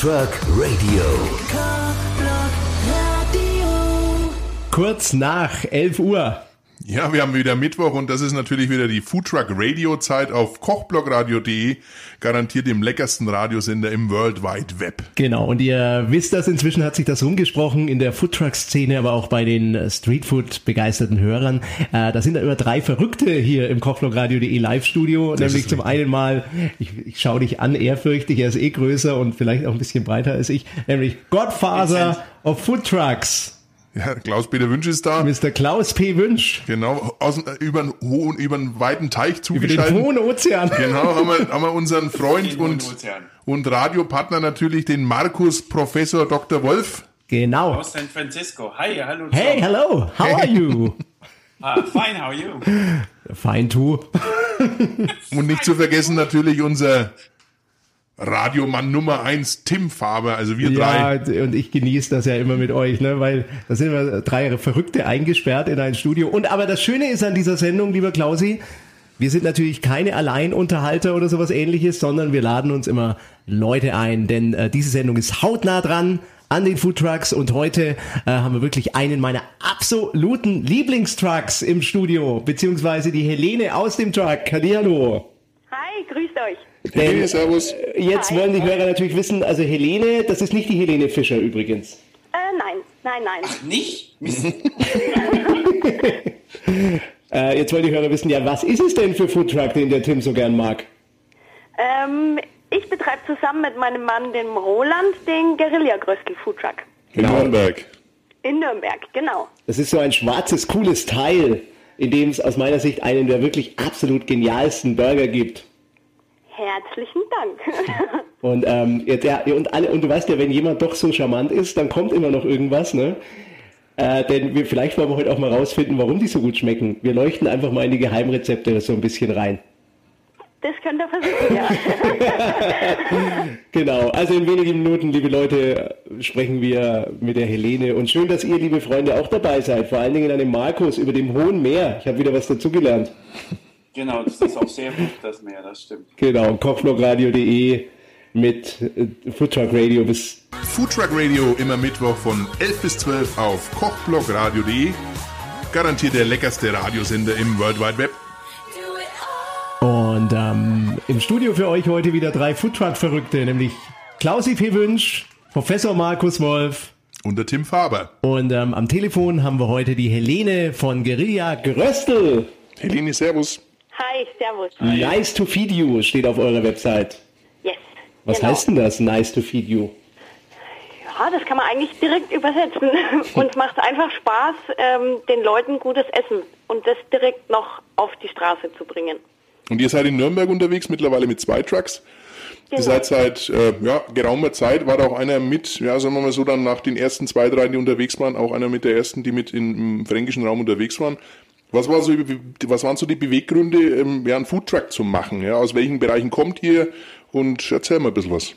Truck Radio. Kurz nach 11 Uhr. Ja, wir haben wieder Mittwoch und das ist natürlich wieder die Foodtruck Radio Zeit auf kochblogradio.de, garantiert dem leckersten Radiosender im World Wide Web. Genau, und ihr wisst das, inzwischen hat sich das rumgesprochen in der Foodtruck-Szene, aber auch bei den Streetfood-begeisterten Hörern. Äh, da sind da immer drei Verrückte hier im kochblogradio.de Live-Studio, nämlich zum einen mal, ich, ich schaue dich an, ehrfürchtig, er ist eh größer und vielleicht auch ein bisschen breiter als ich, nämlich Godfather of Foodtrucks. Ja, Klaus-Peter Wünsch ist da. Mr. Klaus P. Wünsch. Genau, aus, äh, über, einen hohen, über einen weiten Teich Über zugeschaltet. den hohen Ozean. Genau, haben wir, haben wir unseren Freund und, und Radiopartner natürlich, den Markus Professor Dr. Wolf. Genau. Aus San Francisco. Hi, hallo. Hey, hello, how are you? Ah, fine, how are you? Fine too. Und nicht zu vergessen natürlich unser Radiomann Nummer eins, Tim Faber, also wir Ja, drei. und ich genieße das ja immer mit euch, ne, weil da sind wir drei Verrückte eingesperrt in ein Studio. Und aber das Schöne ist an dieser Sendung, lieber Klausi, wir sind natürlich keine Alleinunterhalter oder sowas ähnliches, sondern wir laden uns immer Leute ein, denn äh, diese Sendung ist hautnah dran an den Foodtrucks und heute äh, haben wir wirklich einen meiner absoluten Lieblingstrucks im Studio, beziehungsweise die Helene aus dem Truck. Hallihallo. Hi, grüßt euch. Hey, servus. Jetzt Hi. wollen die Hörer natürlich wissen, also Helene, das ist nicht die Helene Fischer übrigens. Äh, nein, nein, nein. Nicht? Mist. Äh, jetzt wollen die Hörer wissen, ja, was ist es denn für Foodtruck, den der Tim so gern mag? Ähm, ich betreibe zusammen mit meinem Mann, dem Roland, den Guerilla-Gröstel Foodtruck. In Nürnberg. In Nürnberg, genau. Das ist so ein schwarzes, cooles Teil, in dem es aus meiner Sicht einen der wirklich absolut genialsten Burger gibt. Herzlichen Dank. Und, ähm, ja, und, alle, und du weißt ja, wenn jemand doch so charmant ist, dann kommt immer noch irgendwas, ne? Äh, denn wir, vielleicht wollen wir heute auch mal rausfinden, warum die so gut schmecken. Wir leuchten einfach mal in die Geheimrezepte so ein bisschen rein. Das könnt ihr versuchen, ja. Genau, also in wenigen Minuten, liebe Leute, sprechen wir mit der Helene. Und schön, dass ihr, liebe Freunde, auch dabei seid. Vor allen Dingen an dem Markus über dem Hohen Meer. Ich habe wieder was dazugelernt. Genau, das ist auch sehr gut, das Meer, das stimmt. Genau, kochblogradio.de mit äh, Foodtruck Radio bis Foodtruck Radio immer Mittwoch von 11 bis 12 auf kochblogradio.de. Garantiert der leckerste Radiosender im World Wide Web. Und ähm, im Studio für euch heute wieder drei Foodtruck-Verrückte, nämlich Klausi P. Wünsch, Professor Markus Wolf Und der Tim Faber. und ähm, am Telefon haben wir heute die Helene von Guerilla Gröstel. Helene, servus. Hi, servus. Nice to feed you steht auf eurer Website. Yes. Was genau. heißt denn das, nice to feed you? Ja, das kann man eigentlich direkt übersetzen. Uns macht einfach Spaß, ähm, den Leuten gutes Essen und das direkt noch auf die Straße zu bringen. Und ihr seid in Nürnberg unterwegs, mittlerweile mit zwei Trucks. Ihr Genau. seid seit äh, ja, geraumer Zeit, war da auch einer mit, ja, sagen wir mal so, dann nach den ersten zwei, drei, die unterwegs waren, auch einer mit der ersten, die mit in, im fränkischen Raum unterwegs waren. Was, war so, was waren so die Beweggründe, ähm, ja, einen Foodtruck zu machen? Ja? Aus welchen Bereichen kommt ihr? Und erzähl mal ein bisschen was.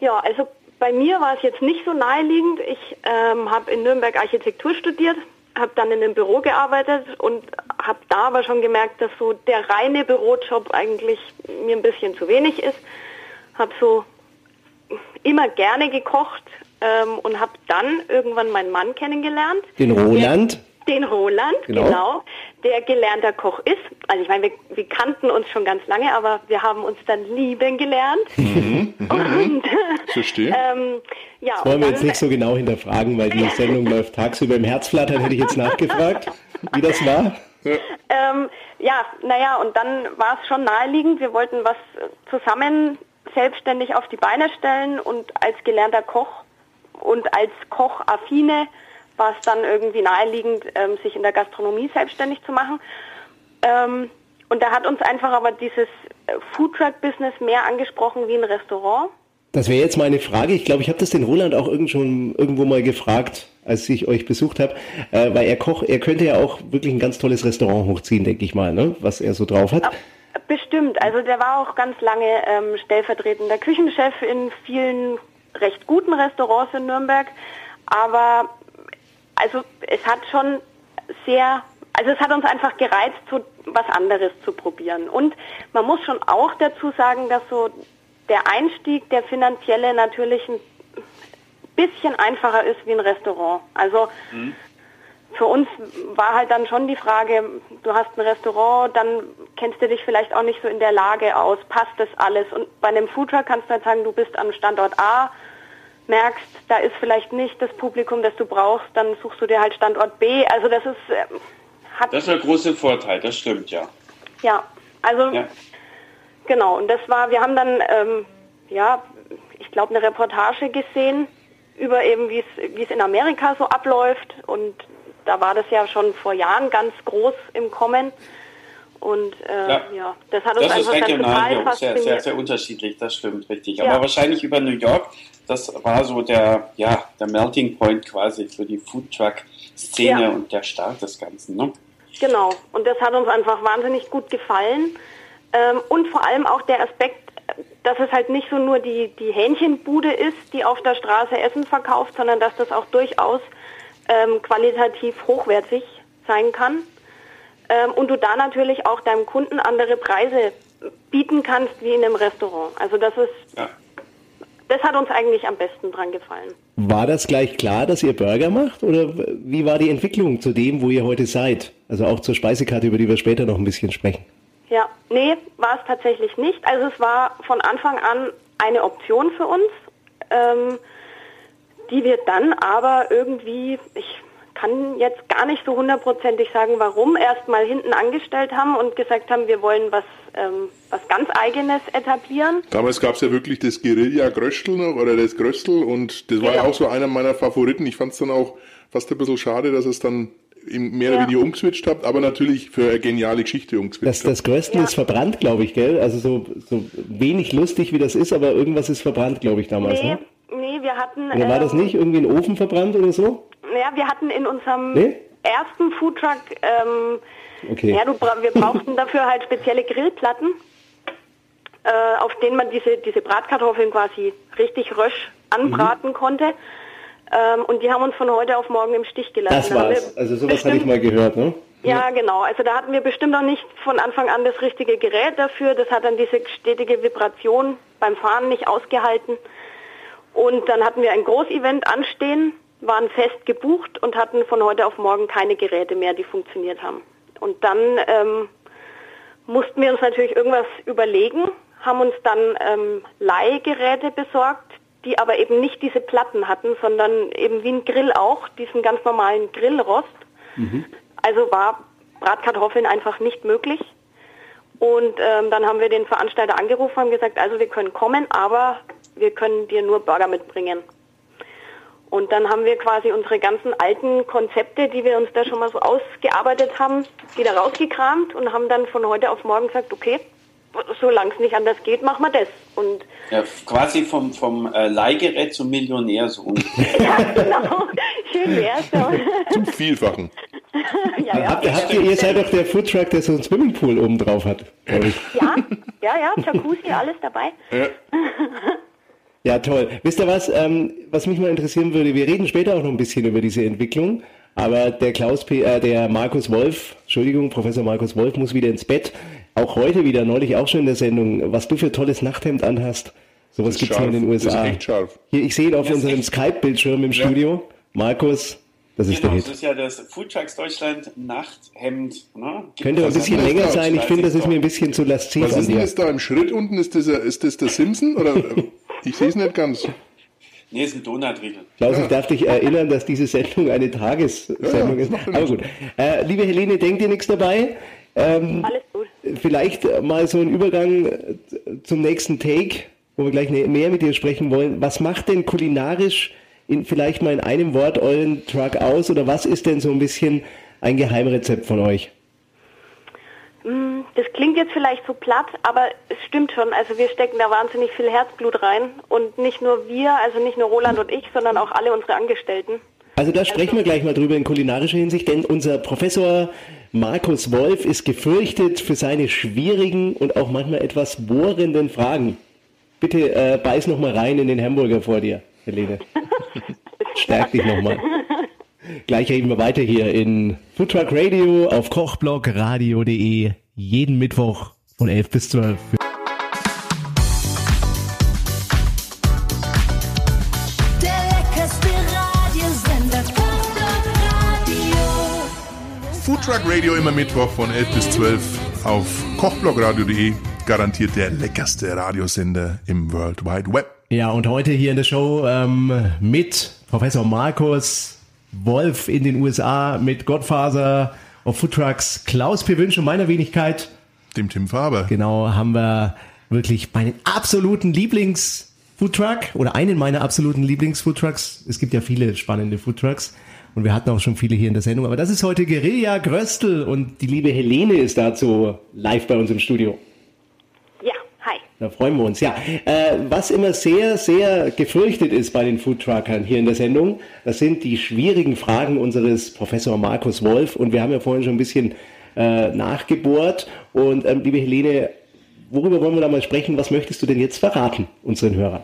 Ja, also bei mir war es jetzt nicht so naheliegend. Ich ähm, habe in Nürnberg Architektur studiert, habe dann in einem Büro gearbeitet und habe da aber schon gemerkt, dass so der reine Bürojob eigentlich mir ein bisschen zu wenig ist. Habe so immer gerne gekocht ähm, und habe dann irgendwann meinen Mann kennengelernt. Den Roland. Den Roland, Genau. genau. der gelernter Koch ist. Also ich meine, wir, wir kannten uns schon ganz lange, aber wir haben uns dann lieben gelernt. und Verstehe. ähm, ja, Wollen und wir jetzt nicht so genau hinterfragen, weil die Sendung läuft tagsüber im Herzflattern, hätte ich jetzt nachgefragt, wie das war. ähm, ja, naja, und dann war es schon naheliegend. Wir wollten was zusammen selbstständig auf die Beine stellen und als gelernter Koch und als Kochaffine war es dann irgendwie naheliegend, ähm, sich in der Gastronomie selbstständig zu machen. Ähm, und da hat uns einfach aber dieses äh, Foodtruck-Business mehr angesprochen wie ein Restaurant. Das wäre jetzt meine Frage. Ich glaube, ich habe das den Roland auch irgend schon irgendwo mal gefragt, als ich euch besucht habe, äh, weil er Koch, er könnte ja auch wirklich ein ganz tolles Restaurant hochziehen, denke ich mal, ne? was er so drauf hat. Bestimmt. Also der war auch ganz lange ähm, stellvertretender Küchenchef in vielen recht guten Restaurants in Nürnberg. Aber also es hat schon sehr, also es hat uns einfach gereizt, so was anderes zu probieren. Und man muss schon auch dazu sagen, dass so der Einstieg, der finanzielle natürlich ein, bisschen einfacher ist wie ein Restaurant. Also für uns war halt dann schon die Frage, du hast ein Restaurant, dann kennst du dich vielleicht auch nicht so in der Lage aus, passt das alles? Und bei einem Foodtruck kannst du halt sagen, du bist am Standort A, merkst, da ist vielleicht nicht das Publikum, das du brauchst, dann suchst du dir halt Standort B. Also das ist, äh, hat, Das ist der große Vorteil, das stimmt, ja. ja, also ja. Genau, und das war, wir haben dann, ähm, ja, ich glaube, eine Reportage gesehen über eben, wie es wie es in Amerika so abläuft. Und da war das ja schon vor Jahren ganz groß im Kommen. Und äh, ja. Ja. das hat uns Das ist einfach dann regional total sehr, sehr, sehr unterschiedlich, das stimmt richtig. Ja. Aber wahrscheinlich über New York, das war so der, ja, der Melting Point quasi für die Foodtruck-Szene Ja. und der Start des Ganzen. Ne? Genau, und das hat uns einfach wahnsinnig gut gefallen. Ähm, und vor allem auch der Aspekt, dass es halt nicht so nur die, die Hähnchenbude ist, die auf der Straße Essen verkauft, sondern dass das auch durchaus ähm, qualitativ hochwertig sein kann. Ähm, und du da natürlich auch deinem Kunden andere Preise bieten kannst wie in einem Restaurant. Also das ist, Ja. Das hat uns eigentlich am besten dran gefallen. War das gleich klar, dass ihr Burger macht? Oder wie war die Entwicklung zu dem, wo ihr heute seid? Also auch zur Speisekarte, über die wir später noch ein bisschen sprechen. Ja, nee, war es tatsächlich nicht. Also es war von Anfang an eine Option für uns, ähm, die wir dann aber irgendwie, ich kann jetzt gar nicht so hundertprozentig sagen, warum, erstmal hinten angestellt haben und gesagt haben, wir wollen was, ähm, was ganz Eigenes etablieren. Damals gab es ja wirklich das Guerilla Gröstel noch oder das Gröstel und das war ja Genau. auch so einer meiner Favoriten. Ich fand es dann auch fast ein bisschen schade, dass es dann mehr oder Ja. weniger umgeswitcht habt, aber natürlich für eine geniale Geschichte umgeswitcht Das, das. Größte Ja. ist verbrannt, glaube ich, gell? Also so, so wenig lustig, wie das ist, aber irgendwas ist verbrannt, glaube ich, damals. Nee, Ne? nee, wir hatten. Oder war das ähm, nicht irgendwie ein Ofen verbrannt oder so? Ja, wir hatten in unserem Nee? ersten Foodtruck, ähm, Okay. ja, du, wir brauchten dafür halt spezielle Grillplatten, äh, auf denen man diese, diese Bratkartoffeln quasi richtig rösch anbraten konnte. Ähm, und die haben uns von heute auf morgen im Stich gelassen. Das war's. Also sowas hatte ich mal gehört, ne? ja, genau. Also da hatten wir bestimmt noch nicht von Anfang an das richtige Gerät dafür. Das hat dann diese stetige Vibration beim Fahren nicht ausgehalten. Und dann hatten wir ein Großevent anstehen, waren fest gebucht und hatten von heute auf morgen keine Geräte mehr, die funktioniert haben. Und dann ähm, mussten wir uns natürlich irgendwas überlegen, haben uns dann ähm, Leihgeräte besorgt, die aber eben nicht diese Platten hatten, sondern eben wie ein Grill auch, diesen ganz normalen Grillrost. Also war Bratkartoffeln einfach nicht möglich. Und ähm, dann haben wir den Veranstalter angerufen und gesagt, also wir können kommen, aber wir können dir nur Burger mitbringen. Und dann haben wir quasi unsere ganzen alten Konzepte, die wir uns da schon mal so ausgearbeitet haben, wieder rausgekramt und haben dann von heute auf morgen gesagt, okay, solange es nicht anders geht, machen wir das. Und Ja, quasi vom, vom äh, Leihgerät zum Millionär so ungefähr. ja, genau, schön wär's. Ja, Zum Vielfachen. ja, ja. Habt, ihr- habt ihr, ihr seid doch der Foodtruck, der so einen Swimmingpool oben drauf hat, glaube ich. ja, ja, ja, Jacuzzi, alles dabei. Ja. Ja, toll. Wisst ihr was, ähm, was mich mal interessieren würde, wir reden später auch noch ein bisschen über diese Entwicklung, aber der Klaus P., äh, der Markus Wolf, Entschuldigung, Professor Markus Wolf muss wieder ins Bett. Auch heute wieder, neulich auch schon in der Sendung, was du für tolles Nachthemd anhast. Sowas gibt's nur in den Das ist USA. echt scharf. Hier, ich sehe ihn auf Das unserem Skype-Bildschirm im Studio. Markus, das ist Genau, der das Hit. ist ja das Foodtrucks Deutschland Nachthemd. Ne? Gibt Könnte ein es bisschen länger das? sein. Ich finde, das ist mir ein bisschen zu lasziv Was an ist denn das da im Schritt unten? Ist das, ist das der Simpson? Oder ich sehe es nicht ganz. Nee, ist ein Donutriegel. Klaus, ich darf dich erinnern, dass diese Sendung eine Tagessendung Ja, ist. Aber gut. Äh, liebe Helene, denkt dir nichts dabei? Ähm, Alles gut. vielleicht mal so ein Übergang zum nächsten Take, wo wir gleich ne- mehr mit dir sprechen wollen. Was macht denn kulinarisch in, vielleicht mal in einem Wort euren Truck aus oder was ist denn so ein bisschen ein Geheimrezept von euch? Mm, Das klingt jetzt vielleicht so platt, aber es stimmt schon. Also wir stecken da wahnsinnig viel Herzblut rein und nicht nur wir, also nicht nur Roland und ich, sondern auch alle unsere Angestellten. Also da sprechen wir gleich mal drüber in kulinarischer Hinsicht, denn unser Professor Markus Wolf ist gefürchtet für seine schwierigen und auch manchmal etwas bohrenden Fragen. Bitte äh, beiß noch mal rein in den Hamburger vor dir, Helene. Stärk dich noch mal. Gleich reden wir weiter hier in Foodtruck Radio auf kochblogradio.de jeden Mittwoch von 11 bis 12. Foodtruck Radio immer Mittwoch von 11 bis 12 auf kochblogradio.de. Garantiert der leckerste Radiosender im World Wide Web. Ja, und heute hier in der Show ähm, mit Professor Markus Wolf in den USA, mit Godfather of Foodtrucks, Klaus Pewünsch und meiner Wenigkeit. Dem Tim Faber. Genau, haben wir wirklich meinen absoluten Lieblings- Foodtruck oder einen meiner absoluten Lieblings-Foodtrucks. Es gibt ja viele spannende Foodtrucks und wir hatten auch schon viele hier in der Sendung. Aber das ist heute Guerilla Gröstel und die liebe Helene ist dazu live bei uns im Studio. Ja. Da freuen wir uns. Ja, äh, was immer sehr, sehr gefürchtet ist bei den Foodtruckern hier in der Sendung, das sind die schwierigen Fragen unseres Professor Markus Wolf. Und wir haben ja vorhin schon ein bisschen äh, nachgebohrt. Und ähm, liebe Helene, worüber wollen wir da mal sprechen? Was möchtest du denn jetzt verraten unseren Hörern?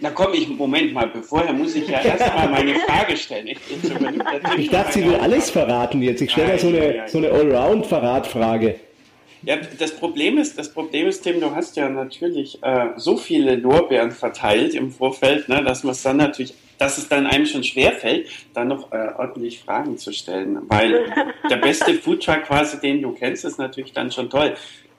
Na komm, ich, Moment mal, vorher muss ich ja erstmal meine Frage stellen. Ich, ich, ich dachte, sie will alles verraten jetzt. Ich stelle da so eine, so eine Allround-Verratfrage. Ja, das Problem ist, das Problem ist, Tim, du hast ja natürlich äh, so viele Lorbeeren verteilt im Vorfeld, ne, dass man es dann natürlich, dass es dann einem schon schwerfällt, dann noch äh, ordentlich Fragen zu stellen. Weil der beste Foodtruck quasi, den du kennst, ist natürlich dann schon toll.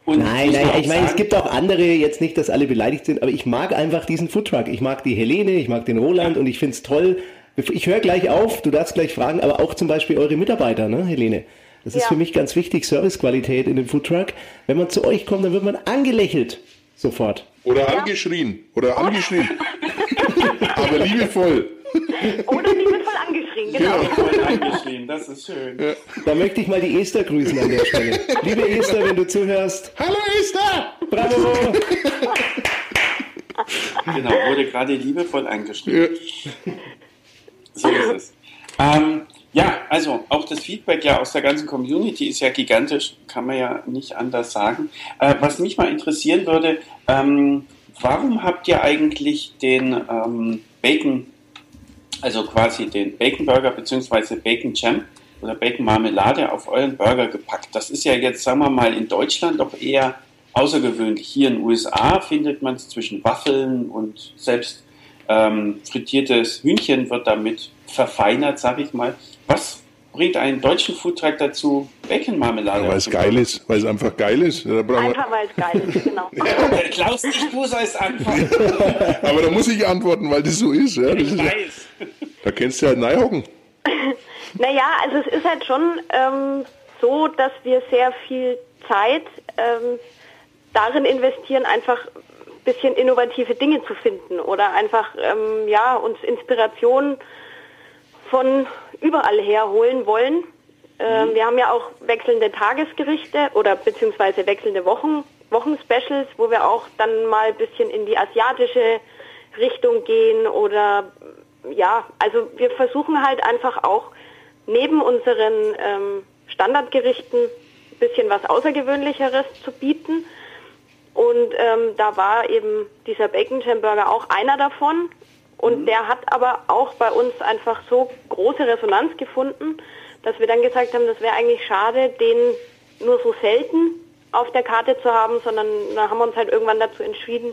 Und nein, nein, ich meine, es gibt auch andere, jetzt nicht, dass alle beleidigt sind, aber ich mag einfach diesen Foodtruck. Ich mag die Helene, ich mag den Roland und ich finde es toll. Ich höre gleich auf, du darfst gleich fragen, aber auch zum Beispiel eure Mitarbeiter, ne, Helene? Das ist ja. für mich ganz wichtig, Servicequalität in dem Foodtruck. Wenn man zu euch kommt, dann wird man angelächelt. Sofort. Oder ja. angeschrien. Oder angeschrien. aber liebevoll. Oder liebevoll angeschrien, genau. Liebevoll angeschrien, das ist schön. Ja. Da möchte ich mal die Esther grüßen an der Stelle. Liebe Esther, wenn du zuhörst. Hallo Esther! Bravo! genau, wurde gerade liebevoll angeschrien. Ja. So ist es. Ähm, ja, also auch das Feedback ja aus der ganzen Community ist ja gigantisch, kann man ja nicht anders sagen. Äh, was mich mal interessieren würde, ähm, warum habt ihr eigentlich den ähm, Bacon also quasi den Bacon Burger bzw. Bacon Jam oder Bacon Marmelade auf euren Burger gepackt. Das ist ja jetzt, sagen wir mal, in Deutschland doch eher außergewöhnlich. Hier in den USA findet man es zwischen Waffeln und selbst ähm, frittiertes Hühnchen wird damit verfeinert, sag ich mal. Was bringt einen deutschen Foodtruck dazu, Bacon-Marmelade? Ja, weil es geil ist, weil es einfach geil ist. Einfach weil es geil ist, genau. ja. Klaus, nicht du sollst antworten. Aber da muss ich antworten, weil das so ist. Ja. Das ich ist weiß. Da kennst du halt Neihocken. naja, also es ist halt schon ähm, so, dass wir sehr viel Zeit ähm, darin investieren, einfach ein bisschen innovative Dinge zu finden oder einfach ähm, ja, uns Inspiration von überall herholen wollen. Ähm, mhm. Wir haben ja auch wechselnde Tagesgerichte oder beziehungsweise wechselnde Wochen, Wochenspecials, wo wir auch dann mal ein bisschen in die asiatische Richtung gehen oder ja, also wir versuchen halt einfach auch neben unseren ähm, Standardgerichten ein bisschen was Außergewöhnlicheres zu bieten. Und ähm, da war eben dieser Bacon Jam Burger auch einer davon. Und mhm. der hat aber auch bei uns einfach so große Resonanz gefunden, dass wir dann gesagt haben, das wäre eigentlich schade, den nur so selten auf der Karte zu haben, sondern da haben wir uns halt irgendwann dazu entschieden,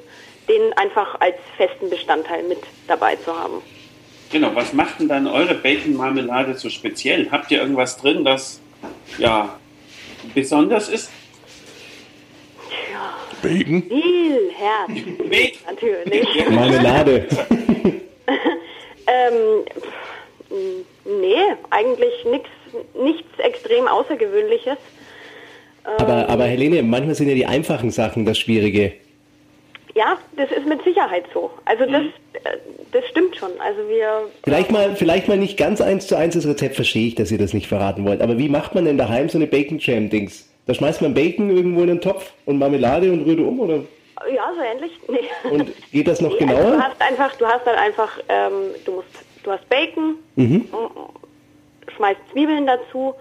den einfach als festen Bestandteil mit dabei zu haben. Genau, was macht denn dann eure Bacon-Marmelade so speziell? Habt ihr irgendwas drin, das ja besonders ist? Ja. Bacon? Viel Herz. Bacon. Natürlich. Marmelade. ähm, nee, eigentlich nix, nichts extrem Außergewöhnliches. Aber, ähm, aber Helene, manchmal sind ja die einfachen Sachen das Schwierige. Ja, das ist mit Sicherheit so. Also das, mhm. Äh, das stimmt schon. Also wir. Vielleicht mal, vielleicht mal nicht ganz eins zu eins das Rezept verstehe ich, dass ihr das nicht verraten wollt. Aber wie macht man denn daheim so eine Bacon Jam Dings? Da schmeißt man Bacon irgendwo in den Topf und Marmelade und rührt um, oder? Ja, so ähnlich. Nee. Und geht das noch nee, genauer? Also du hast einfach, du hast dann einfach, ähm, du musst, du hast Bacon, mhm. schmeißt Zwiebeln dazu,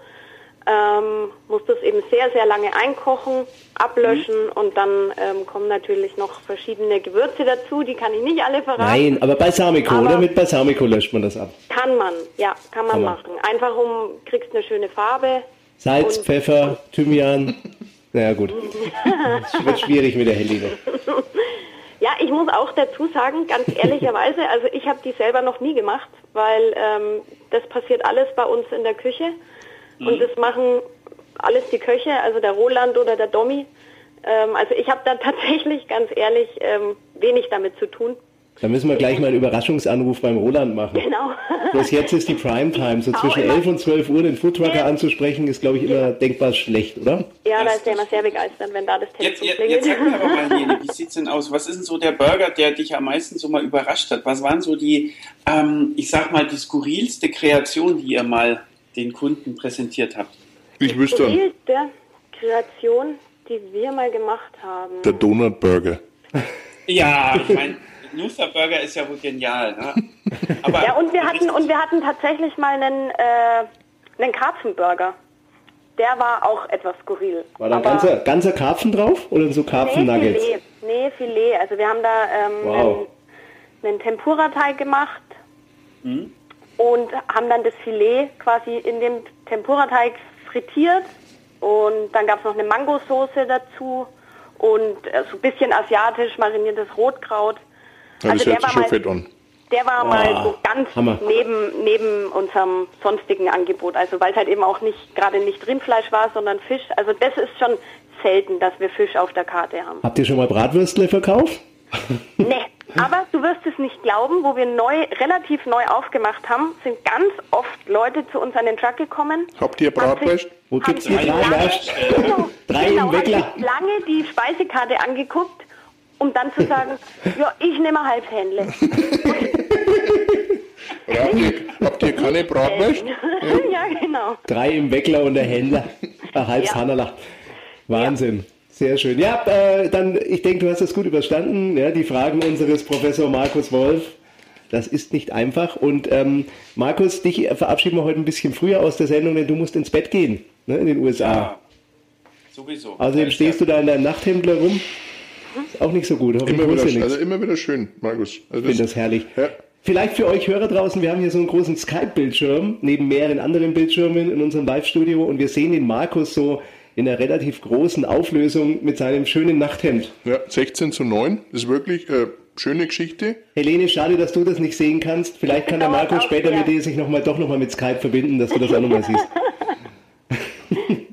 ähm, musst es eben sehr, sehr lange einkochen, ablöschen mhm. und dann ähm, kommen natürlich noch verschiedene Gewürze dazu, die kann ich nicht alle verraten. Nein, aber Balsamico, aber oder? Mit Balsamico löscht man das ab. Kann man, ja, kann man, kann man. machen. Einfach um, kriegst eine schöne Farbe. Salz, Pfeffer, Thymian. naja gut, es wird schwierig mit der Helene. Ja, ich muss auch dazu sagen, ganz ehrlicherweise, also ich habe die selber noch nie gemacht, weil ähm, das passiert alles bei uns in der Küche. Mhm. Und das machen alles die Köche, also der Roland oder der Domi. Ähm, also ich habe da tatsächlich ganz ehrlich ähm, wenig damit zu tun. Da müssen wir gleich mal einen Überraschungsanruf beim Roland machen. Genau. Bloß jetzt ist die Primetime. So zwischen 11 und 12 Uhr den Foodtrucker ja. anzusprechen, ist, glaube ich, immer denkbar schlecht, oder? Ja, da ist der immer sehr begeistert, wenn da das Telefon jetzt, klingelt. Jetzt sag mir aber mal, Helene, wie sieht's denn aus? Was ist denn so der Burger, der dich am meisten so mal überrascht hat? Was waren so die, ähm, ich sag mal, die skurrilste Kreation, die ihr mal den Kunden präsentiert habt? Ich wüsste. Die skurrilste Kreation, die wir mal gemacht haben. Der Donut Burger. Ja, ich meine... Luther Burger ist ja wohl genial. Ne? Aber ja, und wir hatten und wir hatten tatsächlich mal einen, äh, einen Karpfenburger. Der war auch etwas skurril. War da ganzer, ganzer Karpfen drauf oder so Karpfen-Nuggets? Nee, Filet. nee, Filet. Also wir haben da ähm, wow. einen, einen Tempura-Teig gemacht hm? und haben dann das Filet quasi in dem Tempura-Teig frittiert und dann gab es noch eine Mangosoße dazu und äh, so ein bisschen asiatisch mariniertes Rotkraut. Ja, also der war, mal, der war oh, mal so ganz neben, neben unserem sonstigen Angebot. Also weil es halt eben auch nicht gerade nicht Rindfleisch war, sondern Fisch. Also das ist schon selten, dass wir Fisch auf der Karte haben. Habt ihr schon mal Bratwürstle verkauft? nee, aber du wirst es nicht glauben, wo wir neu, relativ neu aufgemacht haben, sind ganz oft Leute zu uns an den Truck gekommen. Habt ihr Bratwurst? Wo gibt's die Bratwurst? Genau, Drei genau, lange die Speisekarte angeguckt um dann zu sagen, ja, ich nehme halb Händle. habt, ihr, habt ihr keine Bratwurst? ja, genau. Drei im Weckler und der Händler. Ein halbes ja. Hannerlach. Wahnsinn. Ja. Sehr schön. Ja, äh, dann, ich denke, du hast das gut überstanden. Ja, die Fragen unseres Professor Markus Wolf. Das ist nicht einfach. Und ähm, Markus, dich verabschieden wir heute ein bisschen früher aus der Sendung, denn du musst ins Bett gehen ne, in den USA. Ja, sowieso. Also stehst du da in deinem Nachthemdler rum? Auch nicht so gut. Immer wieder, also immer wieder schön, Markus. Also ich finde das herrlich. Ja. Vielleicht für euch Hörer draußen, wir haben hier so einen großen Skype-Bildschirm, neben mehreren anderen Bildschirmen in unserem Live-Studio und wir sehen den Markus so in einer relativ großen Auflösung mit seinem schönen Nachthemd. Ja, 16 zu 9, das ist wirklich äh, schöne Geschichte. Helene, schade, dass du das nicht sehen kannst. Vielleicht kann der Markus später mit dir sich noch mal, doch nochmal mit Skype verbinden, dass du das auch nochmal siehst.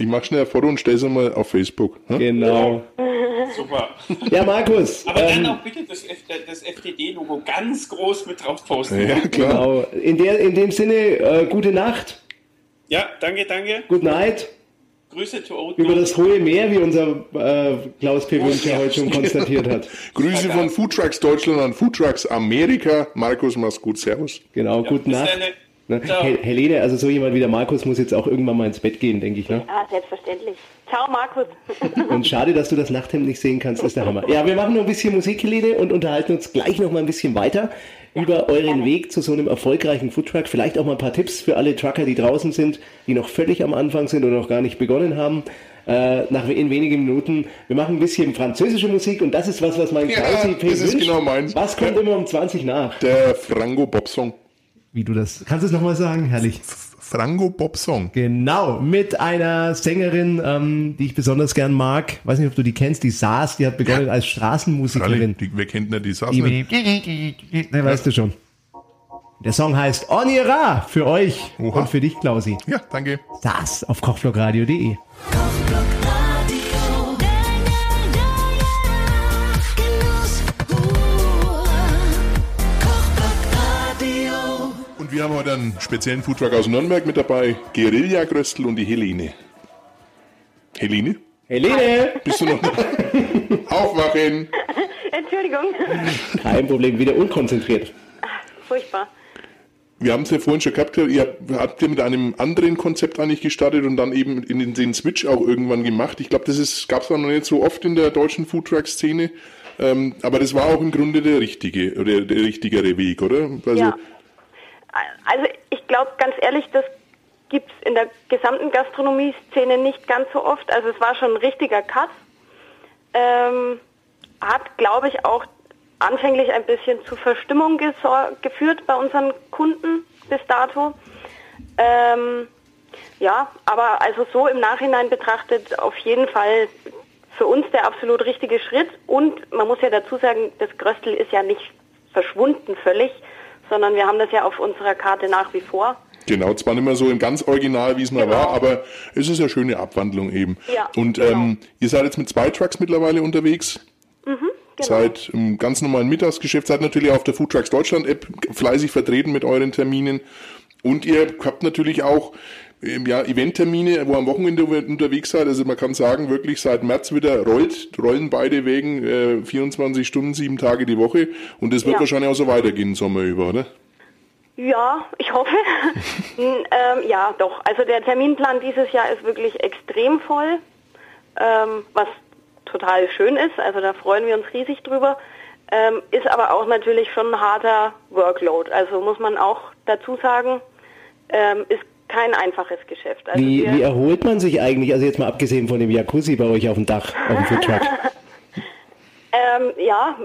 Ich mache schnell ein Foto und stelle es mal auf Facebook. Hm? Genau. Super. Ja, Markus. Aber ähm, dann auch bitte das, das FDD-Logo ganz groß mit drauf posten. Ja, klar. Genau. In, der, in dem Sinne, äh, gute Nacht. Ja, danke, danke. Good night. Grüße zu Old Über das hohe Meer, wie unser äh, Klaus P. Wünsch ja heute schon konstatiert hat. Grüße von Foodtrucks Deutschland an Foodtrucks Amerika. Markus, mach's gut. Servus. Genau, ja, gute Nacht. Deine Ne? Helene, also so jemand wie der Markus muss jetzt auch irgendwann mal ins Bett gehen, denke ich. Ne? Ja, selbstverständlich. Ciao, Markus. und schade, dass du das Nachthemd nicht sehen kannst, ist der Hammer. Ja, wir machen noch ein bisschen Musik, Helene, und unterhalten uns gleich noch mal ein bisschen weiter ja, über euren gerne. Weg zu so einem erfolgreichen Foodtruck. Vielleicht auch mal ein paar Tipps für alle Trucker, die draußen sind, die noch völlig am Anfang sind und noch gar nicht begonnen haben. Äh, nach, in wenigen Minuten. Wir machen ein bisschen französische Musik und das ist was, was mein ja, Klausi das ist genau meins. Was kommt immer um 20 nach? Der Frango Bobsong wie du das. Kannst du es nochmal sagen? Herrlich. Frango Bob Song. Genau, mit einer Sängerin, ähm, die ich besonders gern mag. Weiß nicht, ob du die kennst, die Saas, die hat begonnen ja. als Straßenmusikerin. Die, wer kennt denn die Saas nicht? Ne, weißt du schon. Der Song heißt On Ira für euch Oha. und für dich, Klausi. Ja, danke. Saas auf kochblogradio.de. Kochblog wir haben heute einen speziellen Foodtruck aus Nürnberg mit dabei. Guerilla Gröstel und die Helene. Helene? Helene! Bist du noch da? Aufwachen! Entschuldigung. Kein Problem, wieder unkonzentriert. furchtbar. Wir haben es ja vorhin schon gehabt, ihr habt ja mit einem anderen Konzept eigentlich gestartet und dann eben in den, den Switch auch irgendwann gemacht. Ich glaube, das gab es noch nicht so oft in der deutschen Foodtruck-Szene. Ähm, aber das war auch im Grunde der richtige oder der richtigere Weg, oder? Also, ja, also ich glaube ganz ehrlich, das gibt es in der gesamten Gastronomie-Szene nicht ganz so oft. Also es war schon ein richtiger Cut. Ähm, hat, glaube ich, auch anfänglich ein bisschen zu Verstimmung geführt bei unseren Kunden bis dato. Ähm, ja, aber also so im Nachhinein betrachtet auf jeden Fall für uns der absolut richtige Schritt. Und man muss ja dazu sagen, das Gröstel ist ja nicht verschwunden völlig, sondern wir haben das ja auf unserer Karte nach wie vor. Genau, zwar nicht mehr so im ganz Original, wie es mal Genau. war, aber es ist eine schöne Abwandlung eben. Ja, Und genau. ähm, ihr seid jetzt mit zwei Trucks mittlerweile unterwegs. Genau. Seid im ganz normalen Mittagsgeschäft, seid natürlich auf der Food Trucks Deutschland App fleißig vertreten mit euren Terminen. Und ihr habt natürlich auch ja, Eventtermine, wo am Wochenende unterwegs seid. Also man kann sagen, wirklich seit März wieder rollt, rollen beide Wegen äh, 24 Stunden, sieben Tage die Woche. Und das wird Ja. wahrscheinlich auch so weitergehen Sommer über, oder? Ja, ich hoffe. Ähm, ja, doch. Also der Terminplan dieses Jahr ist wirklich extrem voll, ähm, was total schön ist. Also da freuen wir uns riesig drüber. Ähm, ist aber auch natürlich schon ein harter Workload. Also muss man auch dazu sagen, ähm, ist kein einfaches Geschäft. Also Wie, wie erholt man sich eigentlich, also jetzt mal abgesehen von dem Jacuzzi bei euch auf dem Dach, auf dem Foodtruck? Ähm, ja,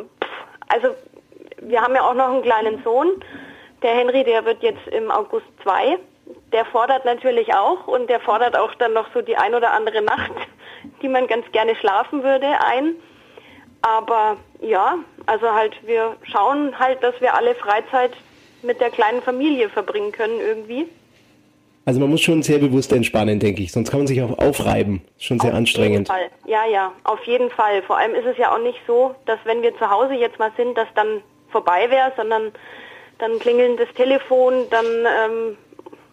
also wir haben ja auch noch einen kleinen Sohn. Der Henry, der wird jetzt im August zwei. Der fordert natürlich auch und der fordert auch dann noch so die ein oder andere Nacht, die man ganz gerne schlafen würde, ein. Aber ja, also halt wir schauen halt, dass wir alle Freizeit mit der kleinen Familie verbringen können irgendwie. Also man muss schon sehr bewusst entspannen, denke ich, sonst kann man sich auch aufreiben. Schon sehr Auf anstrengend. Jeden Fall. Ja, ja, auf jeden Fall. Vor allem ist es ja auch nicht so, dass wenn wir zu Hause jetzt mal sind, dass dann vorbei wäre, sondern dann klingeln das Telefon, dann ähm,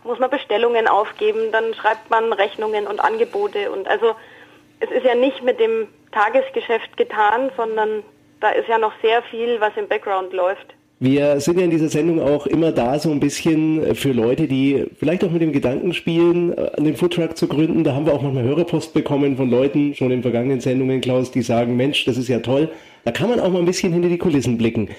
muss man Bestellungen aufgeben, dann schreibt man Rechnungen und Angebote und also es ist ja nicht mit dem Tagesgeschäft getan, sondern da ist ja noch sehr viel, was im Background läuft. Wir sind ja in dieser Sendung auch immer da so ein bisschen für Leute, die vielleicht auch mit dem Gedanken spielen, äh, einen Foodtruck zu gründen. Da haben wir auch manchmal Hörerpost bekommen von Leuten, schon in vergangenen Sendungen, Klaus, die sagen, Mensch, das ist ja toll. Da kann man auch mal ein bisschen hinter die Kulissen blicken.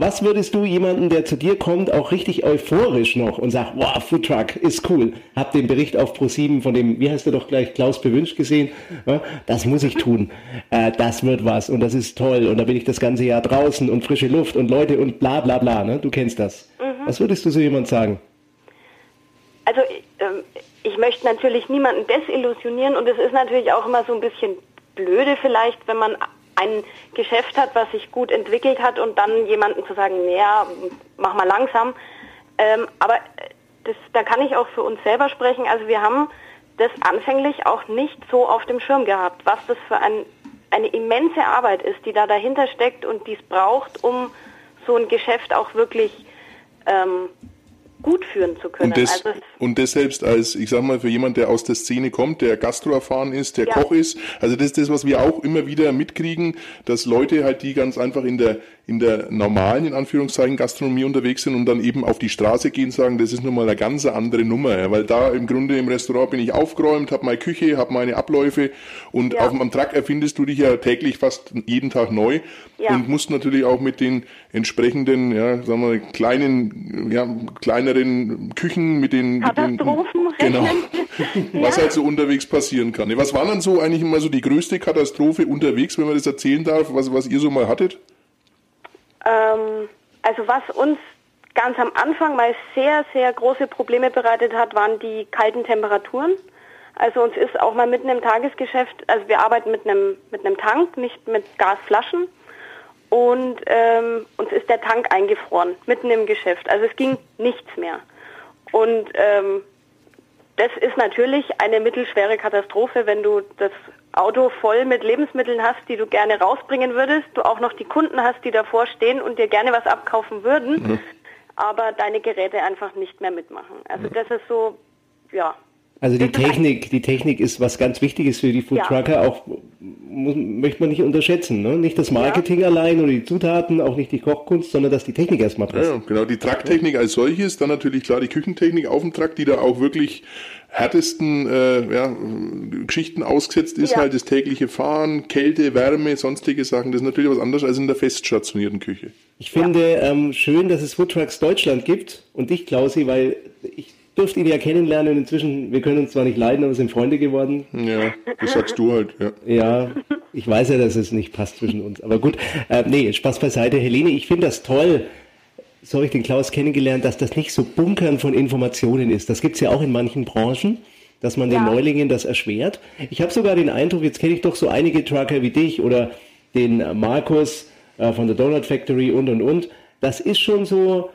Was würdest du jemanden, der zu dir kommt, auch richtig euphorisch noch und sagt, wow, Foodtruck ist cool. Hab den Bericht auf Pro7 von dem, wie heißt er doch gleich, Klaus Bewünscht gesehen. Ja, das muss ich tun. Äh, das wird was und das ist toll und da bin ich das ganze Jahr draußen und frische Luft und Leute und bla bla bla. Ne? Du kennst das. Was würdest du so jemand sagen? Also ähm, ich möchte natürlich niemanden desillusionieren und es ist natürlich auch immer so ein bisschen blöde vielleicht, wenn man ein Geschäft hat, was sich gut entwickelt hat und dann jemanden zu sagen, naja, mach mal langsam. Ähm, aber das, da kann ich auch für uns selber sprechen. Also wir haben das anfänglich auch nicht so auf dem Schirm gehabt, was das für ein, eine immense Arbeit ist, die da dahinter steckt und die es braucht, um so ein Geschäft auch wirklich ähm, gut führen zu können. Und das, also und das selbst als, ich sag mal, für jemand, der aus der Szene kommt, der Gastro erfahren ist, der Ja. Koch ist. Also das ist das, was wir auch immer wieder mitkriegen, dass Leute halt, die ganz einfach in der, in der normalen, in Anführungszeichen, Gastronomie unterwegs sind und dann eben auf die Straße gehen, sagen, das ist nun mal eine ganz andere Nummer. Ja, weil da im Grunde im Restaurant bin ich aufgeräumt, habe meine Küche, habe meine Abläufe und Ja. auf dem Truck erfindest du dich ja täglich fast jeden Tag neu Ja. und musst natürlich auch mit den entsprechenden, ja, sagen wir, kleinen, ja, kleineren Küchen, mit den, mit den genau, was halt so unterwegs passieren kann. Was war dann so eigentlich immer so die größte Katastrophe unterwegs, wenn man das erzählen darf, was, was ihr so mal hattet? Ähm, also was uns ganz am Anfang mal sehr, sehr große Probleme bereitet hat, waren die kalten Temperaturen. Also uns ist auch mal mitten im Tagesgeschäft, also wir arbeiten mit einem, mit einem Tank, nicht mit Gasflaschen. Und ähm, uns ist der Tank eingefroren, mitten im Geschäft. Also es ging nichts mehr. Und ähm, das ist natürlich eine mittelschwere Katastrophe, wenn du das Auto voll mit Lebensmitteln hast, die du gerne rausbringen würdest, du auch noch die Kunden hast, die davor stehen und dir gerne was abkaufen würden, aber deine Geräte einfach nicht mehr mitmachen. Also das ist so, ja. Also die Technik, die Technik ist was ganz Wichtiges für die Foodtrucker, auch muss, möchte man nicht unterschätzen. Ne? Nicht das Marketing allein oder die Zutaten, auch nicht die Kochkunst, sondern dass die Technik erstmal passt. Ja, genau, die Tracktechnik als solches, dann natürlich klar die Küchentechnik auf dem Trakt, die da auch wirklich härtesten äh, ja, Geschichten ausgesetzt ist, Ja. halt das tägliche Fahren, Kälte, Wärme, sonstige Sachen, das ist natürlich was anderes als in der feststationierten Küche. Ich finde ähm, schön, dass es Foodtrucks Deutschland gibt und dich, Klausi, weil ich durfte ihn ja kennenlernen und inzwischen, wir können uns zwar nicht leiden, aber sind Freunde geworden. Ja, das sagst du halt, ja. Ja, ich weiß ja, dass es nicht passt zwischen uns. Aber gut, äh, nee, Spaß beiseite. Helene, ich finde das toll, so habe ich den Klaus kennengelernt, dass das nicht so Bunkern von Informationen ist. Das gibt's ja auch in manchen Branchen, dass man den Ja. Neulingen das erschwert. Ich habe sogar den Eindruck, jetzt kenne ich doch so einige Trucker wie dich oder den Markus äh, von der Donut Factory und und und. Das ist schon so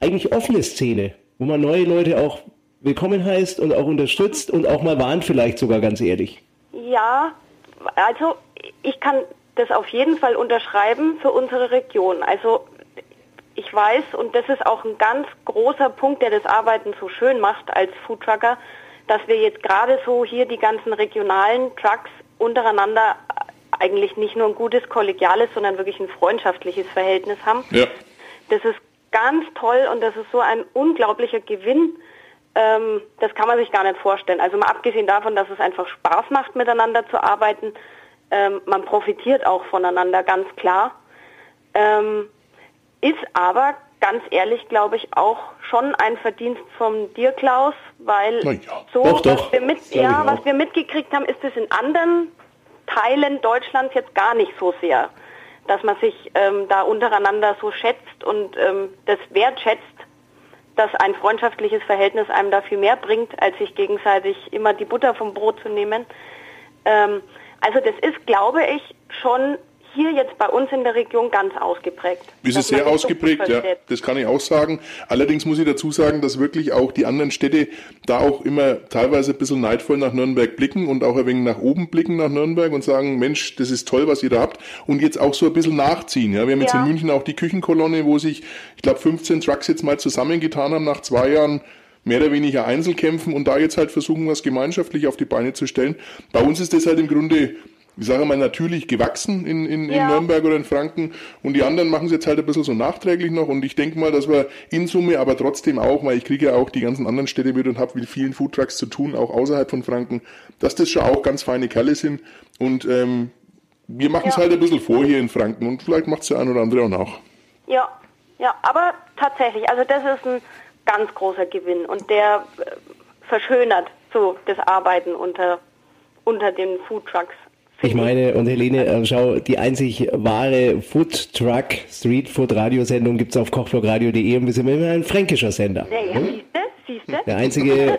eigentlich offene Szene. Wo man neue Leute auch willkommen heißt und auch unterstützt und auch mal warnt vielleicht sogar ganz ehrlich. Ja, also ich kann das auf jeden Fall unterschreiben für unsere Region. Also ich weiß, und das ist auch ein ganz großer Punkt, der das Arbeiten so schön macht als Foodtrucker, dass wir jetzt gerade so hier die ganzen regionalen Trucks untereinander eigentlich nicht nur ein gutes kollegiales, sondern wirklich ein freundschaftliches Verhältnis haben. Ja. Das ist ganz toll und das ist so ein unglaublicher Gewinn. Ähm, das kann man sich gar nicht vorstellen. Also mal abgesehen davon, dass es einfach Spaß macht, miteinander zu arbeiten, ähm, man profitiert auch voneinander, ganz klar. Ähm, ist aber ganz ehrlich, glaube ich, auch schon ein Verdienst von dir, Klaus, weil ja. so, doch, doch. Was, wir mit, ja, was wir mitgekriegt haben, ist es in anderen Teilen Deutschlands jetzt gar nicht so sehr, dass man sich ähm, da untereinander so schätzt und ähm, das wertschätzt, dass ein freundschaftliches Verhältnis einem da viel mehr bringt, als sich gegenseitig immer die Butter vom Brot zu nehmen. Ähm, also das ist, glaube ich, schon hier jetzt bei uns in der Region ganz ausgeprägt. Ist es sehr ausgeprägt, ja. Das kann ich auch sagen. Allerdings muss ich dazu sagen, dass wirklich auch die anderen Städte da auch immer teilweise ein bisschen neidvoll nach Nürnberg blicken und auch ein wenig nach oben blicken nach Nürnberg und sagen, Mensch, das ist toll, was ihr da habt. Und jetzt auch so ein bisschen nachziehen. Ja, wir haben jetzt ja. in München auch die Küchenkolonne, wo sich, ich glaube, 15 Trucks jetzt mal zusammengetan haben nach zwei Jahren mehr oder weniger Einzelkämpfen und da jetzt halt versuchen, was gemeinschaftlich auf die Beine zu stellen. Bei uns ist das halt im Grunde ich sage mal, natürlich gewachsen in, in, ja. in Nürnberg oder in Franken. Und die anderen machen es jetzt halt ein bisschen so nachträglich noch. Und ich denke mal, dass wir in Summe aber trotzdem auch, weil ich kriege ja auch die ganzen anderen Städte mit und habe mit vielen Foodtrucks zu tun, auch außerhalb von Franken, dass das schon auch ganz feine Kerle sind. Und ähm, wir machen es ja. halt ein bisschen vor hier in Franken und vielleicht macht es der ein oder andere auch nach. Ja, ja, aber tatsächlich, also das ist ein ganz großer Gewinn und der äh, verschönert so das Arbeiten unter, unter den Foodtrucks. Ich meine, und Helene, äh, schau, die einzig wahre Food Truck Street Food Radiosendung gibt es auf kochblogradio.de und wir sind immer ein fränkischer Sender. Ja, ja, siehste, siehste. Der einzige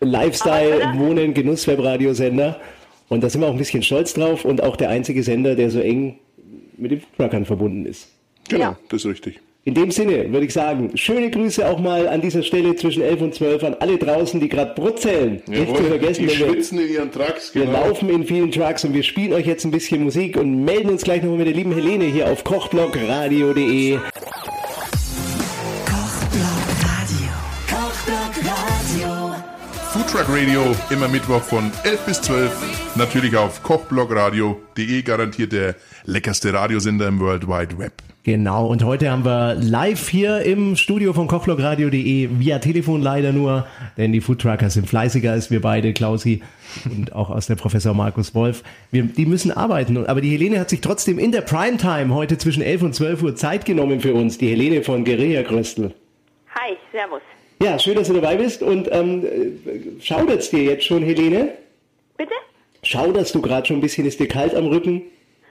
Lifestyle, Wohnen, Genussweb-Radiosender. Und da sind wir auch ein bisschen stolz drauf und auch der einzige Sender, der so eng mit den Truckern verbunden ist. Genau, ja. das ist richtig. In dem Sinne würde ich sagen, schöne Grüße auch mal an dieser Stelle zwischen 11 und 12 an alle draußen, die gerade brutzeln. Jawohl, Nicht zu vergessen, die schwitzen in ihren Trucks. Genau. Wir laufen in vielen Trucks und wir spielen euch jetzt ein bisschen Musik und melden uns gleich nochmal mit der lieben Helene hier auf kochblogradio.de. Foodtruck Radio immer Mittwoch von 11 bis 12. Natürlich auf kochblogradio.de garantiert der leckerste Radiosender im World Wide Web. Genau, und heute haben wir live hier im Studio von kochblogradio.de via Telefon leider nur, denn die Foodtrucker sind fleißiger als wir beide, Klausi und auch aus der Professor Markus Wolf. Wir, die müssen arbeiten, aber die Helene hat sich trotzdem in der Primetime heute zwischen 11 und 12 Uhr Zeit genommen für uns, die Helene von Guerilla Kröstel. Hi, servus. Ja, schön, dass du dabei bist und ähm, schaudert's dir jetzt schon, Helene? Bitte? Schauderst du gerade schon ein bisschen, ist dir kalt am Rücken?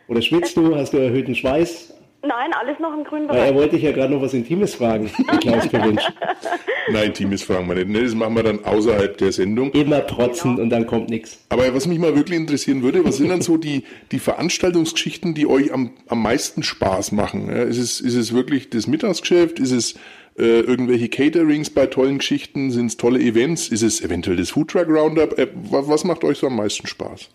Oder schwitzt du? Hast du erhöhten Schweiß? Nein, alles noch im grünen Bereich. Er wollte ich ja gerade noch was Intimes fragen, Klaus Gewünsch. Nein, Intimes fragen wir nicht. Das machen wir dann außerhalb der Sendung. Immer protzen genau. und dann kommt nichts. Aber was mich mal wirklich interessieren würde, was sind dann so die, die Veranstaltungsgeschichten, die euch am, am meisten Spaß machen? Ja, ist, es, ist es wirklich das Mittagsgeschäft? Ist es äh, irgendwelche Caterings bei tollen Geschichten? Sind es tolle Events? Ist es eventuell das Foodtruck Roundup? Äh, was, was macht euch so am meisten Spaß?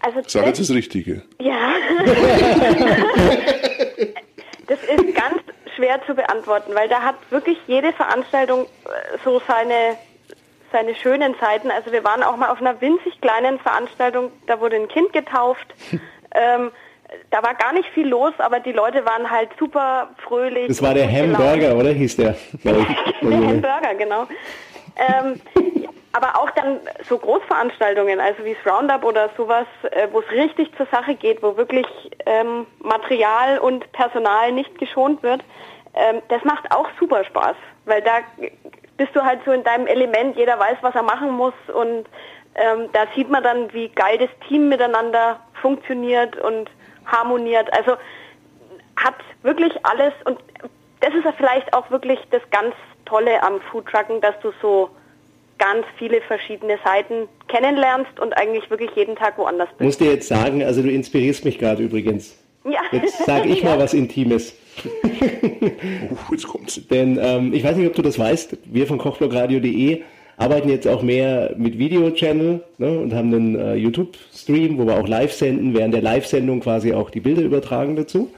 Also Sag jetzt das Richtige. Ja. das ist ganz schwer zu beantworten, weil da hat wirklich jede Veranstaltung äh, so seine, seine schönen Seiten. Also wir waren auch mal auf einer winzig kleinen Veranstaltung, da wurde ein Kind getauft. ähm, da war gar nicht viel los, aber die Leute waren halt super fröhlich. Das war der Hamburger, oder hieß der? der Hamburger, genau. Ähm, aber auch dann so Großveranstaltungen, also wie das Roundup oder sowas, äh, wo es richtig zur Sache geht, wo wirklich ähm, Material und Personal nicht geschont wird, ähm, das macht auch super Spaß, weil da bist du halt so in deinem Element, jeder weiß, was er machen muss und ähm, da sieht man dann, wie geil das Team miteinander funktioniert und harmoniert. Also hat wirklich alles und das ist ja vielleicht auch wirklich das ganz Tolle am Foodtrucken, dass du so ganz viele verschiedene Seiten kennenlernst und eigentlich wirklich jeden Tag woanders bist. Muss dir jetzt sagen, also du inspirierst mich gerade übrigens. Ja. Jetzt sage ich ja. mal was Intimes. oh, jetzt kommt's. Denn ähm, ich weiß nicht, ob du das weißt, wir von kochblogradio.de arbeiten jetzt auch mehr mit Video-Channel ne, und haben einen äh, YouTube-Stream, wo wir auch live senden, während der Live-Sendung quasi auch die Bilder übertragen dazu.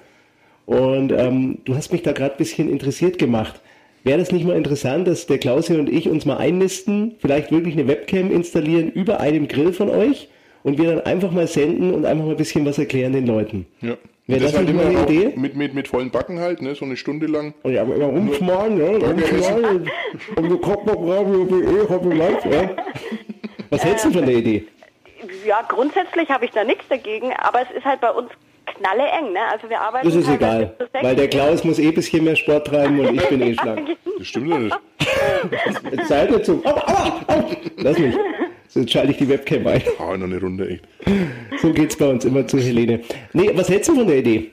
Und ähm, du hast mich da gerade ein bisschen interessiert gemacht. Wäre das nicht mal interessant, dass der Klaus hier und ich uns mal einnisten, vielleicht wirklich eine Webcam installieren über einem Grill von euch und wir dann einfach mal senden und einfach mal ein bisschen was erklären den Leuten? Ja. Wäre das, das halt immer eine Idee? Mit, mit, mit vollen Backen halt, ne? so eine Stunde lang. Oh ja, aber immer rumschmarrn, ja, rumschmarrn. Und so kochbockradio.de, Hoppeland, ja. Was hältst du von der Idee? Ja, grundsätzlich habe ich da nichts dagegen, aber es ist halt bei uns knalle eng, ne? Also wir arbeiten. Das ist egal, weil der Klaus muss eh ein bisschen mehr Sport treiben und ich bin eh schlank. Das stimmt doch nicht. Jetzt seid ihr zu. Aua, aua, aua. Lass mich. Jetzt schalte ich die Webcam ein. Ah, noch eine Runde, echt. So geht's bei uns immer zu Helene. Nee, was hältst du von der Idee?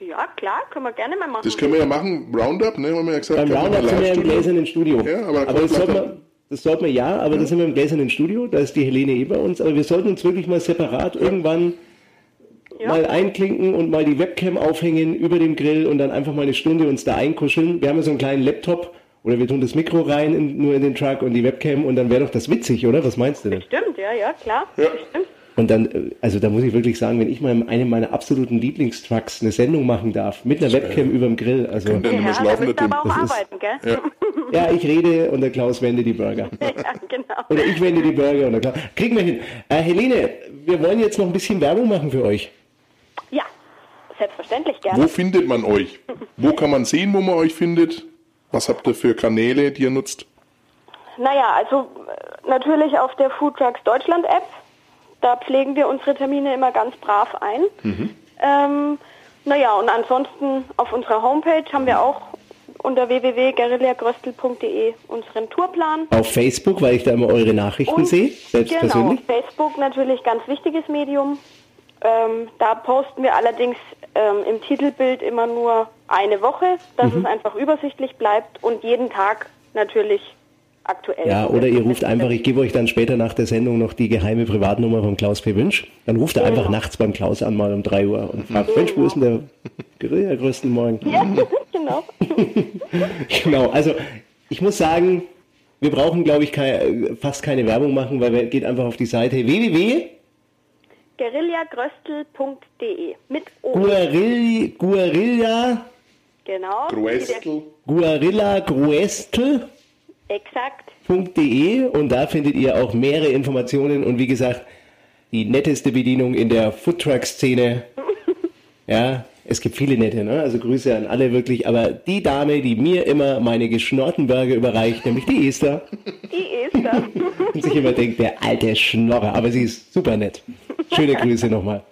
Ja, klar, können wir gerne mal machen. Das können wir ja machen, Roundup, ne, haben wir ja gesagt. Beim Roundup sind wir ja im gläsernen Studio. Ja, aber, aber das sollte man, das sollten wir ja, aber ja. da sind wir im gläsernen Studio, da ist die Helene eh bei uns, aber wir sollten uns wirklich mal separat ja. irgendwann ja. mal einklinken und mal die Webcam aufhängen über dem Grill und dann einfach mal eine Stunde uns da einkuscheln. Wir haben ja so einen kleinen Laptop, oder wir tun das Mikro rein in, nur in den Truck und die Webcam und dann wäre doch das witzig, oder? Was meinst du denn? Stimmt, ja, ja, klar. Ja. Und dann, äh, also da muss ich wirklich sagen, wenn ich mal in einem meiner absoluten Lieblingstrucks eine Sendung machen darf, mit einer Webcam über dem Grill, also. Ja, ja da aber auch arbeiten, gell? Ja. ja. ich rede und der Klaus wende die Burger. Ja, genau. Oder ich wende die Burger und der Klaus. Kriegen wir hin. Äh, Helene, wir wollen jetzt noch ein bisschen Werbung machen für euch. Selbstverständlich gerne. Wo findet man euch? Wo kann man sehen, wo man euch findet? Was habt ihr für Kanäle, die ihr nutzt? Naja, also äh, natürlich auf der Food Trucks Deutschland App. Da pflegen wir unsere Termine immer ganz brav ein. Mhm. Ähm, naja, und ansonsten auf unserer Homepage haben wir auch unter www.guerillagröstel.de unseren Tourplan. Auf Facebook, weil ich da immer eure Nachrichten und, sehe, selbst genau, persönlich. Facebook natürlich ganz wichtiges Medium. Ähm, da posten wir allerdings ähm, im Titelbild immer nur eine Woche, dass mhm. es einfach übersichtlich bleibt und jeden Tag natürlich aktuell. Ja, oder ihr ruft einfach, ich gebe euch dann später nach der Sendung noch die geheime Privatnummer von Klaus P. Wünsch. Dann ruft er genau. einfach nachts beim Klaus an, mal um 3 Uhr und fragt, genau. Mensch, wo ist denn der Guerilla größten Morgen? Ja, genau. genau, also ich muss sagen, wir brauchen, glaube ich, fast keine Werbung machen, weil wir geht einfach auf die Seite www guerillagröstel.de mit O. Guerilla, Guerilla. Genau. Gruestel. Guerilla Gruestel. Exakt. .de und da findet ihr auch mehrere Informationen und wie gesagt, die netteste Bedienung in der Foodtruck-Szene. ja, es gibt viele nette, ne? Also Grüße an alle wirklich, aber die Dame, die mir immer meine geschnorrten Burger überreicht, nämlich die Esther. Die Esther. und sich immer denkt, der alte Schnorrer, aber sie ist super nett. Schöne Grüße nochmal.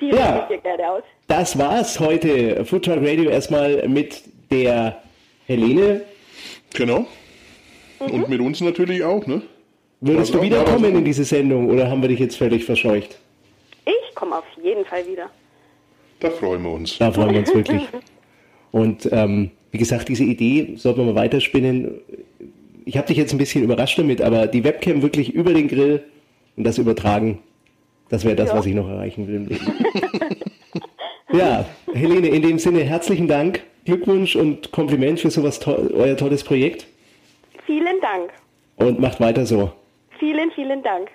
Die ja, ich gerne aus. Das war's heute. Food Truck Radio erstmal mit der Helene. Genau. Mhm. Und mit uns natürlich auch, ne? Würdest also, du wiederkommen in diese Sendung oder haben wir dich jetzt völlig verscheucht? Ich komme auf jeden Fall wieder. Da freuen wir uns. Da freuen wir uns wirklich. Und ähm, wie gesagt, diese Idee sollten wir mal weiterspinnen. Ich habe dich jetzt ein bisschen überrascht damit, aber die Webcam wirklich über den Grill und das übertragen, das wäre das, ja. was ich noch erreichen will im Leben. ja, Helene, in dem Sinne herzlichen Dank, Glückwunsch und Kompliment für sowas to euer tolles Projekt. Vielen Dank. Und macht weiter so. Vielen, vielen Dank.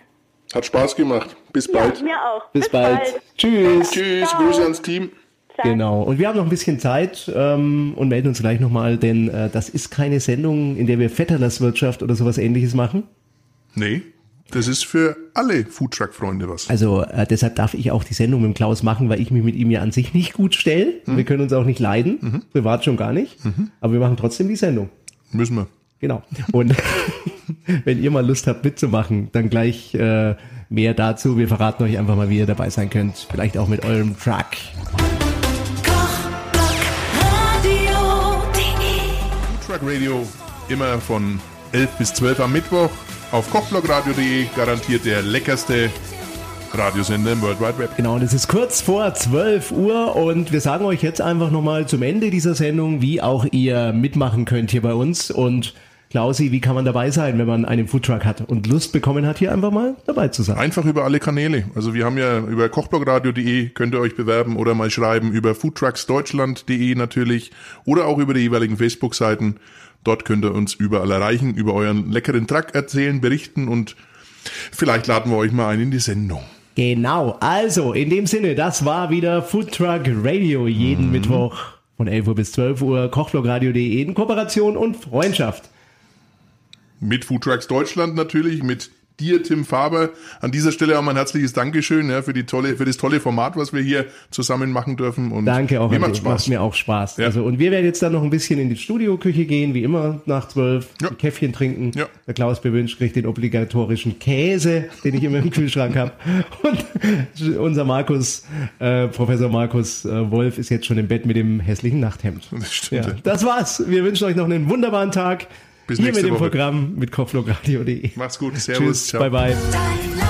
Hat Spaß gemacht. Bis ja, bald. Mir auch. Bis, Bis bald. bald. Tschüss. Tschüss. Ciao. Grüße ans Team. Genau. Und wir haben noch ein bisschen Zeit ähm, und melden uns gleich nochmal, denn äh, das ist keine Sendung, in der wir Vetterlerswirtschaft oder sowas ähnliches machen. Nee. Das ist für alle Foodtruck-Freunde was. Also äh, deshalb darf ich auch die Sendung mit dem Klaus machen, weil ich mich mit ihm ja an sich nicht gut stelle. Mhm. Wir können uns auch nicht leiden, mhm. privat schon gar nicht. Mhm. Aber wir machen trotzdem die Sendung. Müssen wir. Genau. Und wenn ihr mal Lust habt mitzumachen, dann gleich äh, mehr dazu. Wir verraten euch einfach mal, wie ihr dabei sein könnt. Vielleicht auch mit eurem Truck. Truck Radio immer von 11 bis 12 am Mittwoch auf kochblogradio.de garantiert der leckerste Radiosender im World Wide Web. Genau, und es ist kurz vor 12 Uhr und wir sagen euch jetzt einfach nochmal zum Ende dieser Sendung, wie auch ihr mitmachen könnt hier bei uns und Klausi, wie kann man dabei sein, wenn man einen Foodtruck hat und Lust bekommen hat, hier einfach mal dabei zu sein? Einfach über alle Kanäle. Also wir haben ja über kochblogradio.de könnt ihr euch bewerben oder mal schreiben über foodtrucksdeutschland.de natürlich oder auch über die jeweiligen Facebook-Seiten. Dort könnt ihr uns überall erreichen, über euren leckeren Truck erzählen, berichten und vielleicht laden wir euch mal ein in die Sendung. Genau, also in dem Sinne, das war wieder Foodtruck Radio jeden mhm. Mittwoch von 11 Uhr bis 12 Uhr, kochblogradio.de in Kooperation und Freundschaft. Mit Foodtrucks Deutschland natürlich, mit dir, Tim Faber. An dieser Stelle auch mal ein herzliches Dankeschön ja, für, die tolle, für das tolle Format, was wir hier zusammen machen dürfen. Und Danke auch. Mir macht, Spaß. macht mir auch Spaß. Ja. Also, und wir werden jetzt dann noch ein bisschen in die Studioküche gehen, wie immer nach zwölf, ja. Käffchen trinken. Ja. Der Klaus bewünscht kriegt den obligatorischen Käse, den ich immer im Kühlschrank habe. Und unser Markus, äh, Professor Markus äh, Wolf, ist jetzt schon im Bett mit dem hässlichen Nachthemd. Das stimmt. Ja, das war's. Wir wünschen euch noch einen wunderbaren Tag. Bis Hier mit dem Woche. Programm mit Kopflogradio.de. Macht's gut. Servus. Tschüss. Ciao. Bye bye.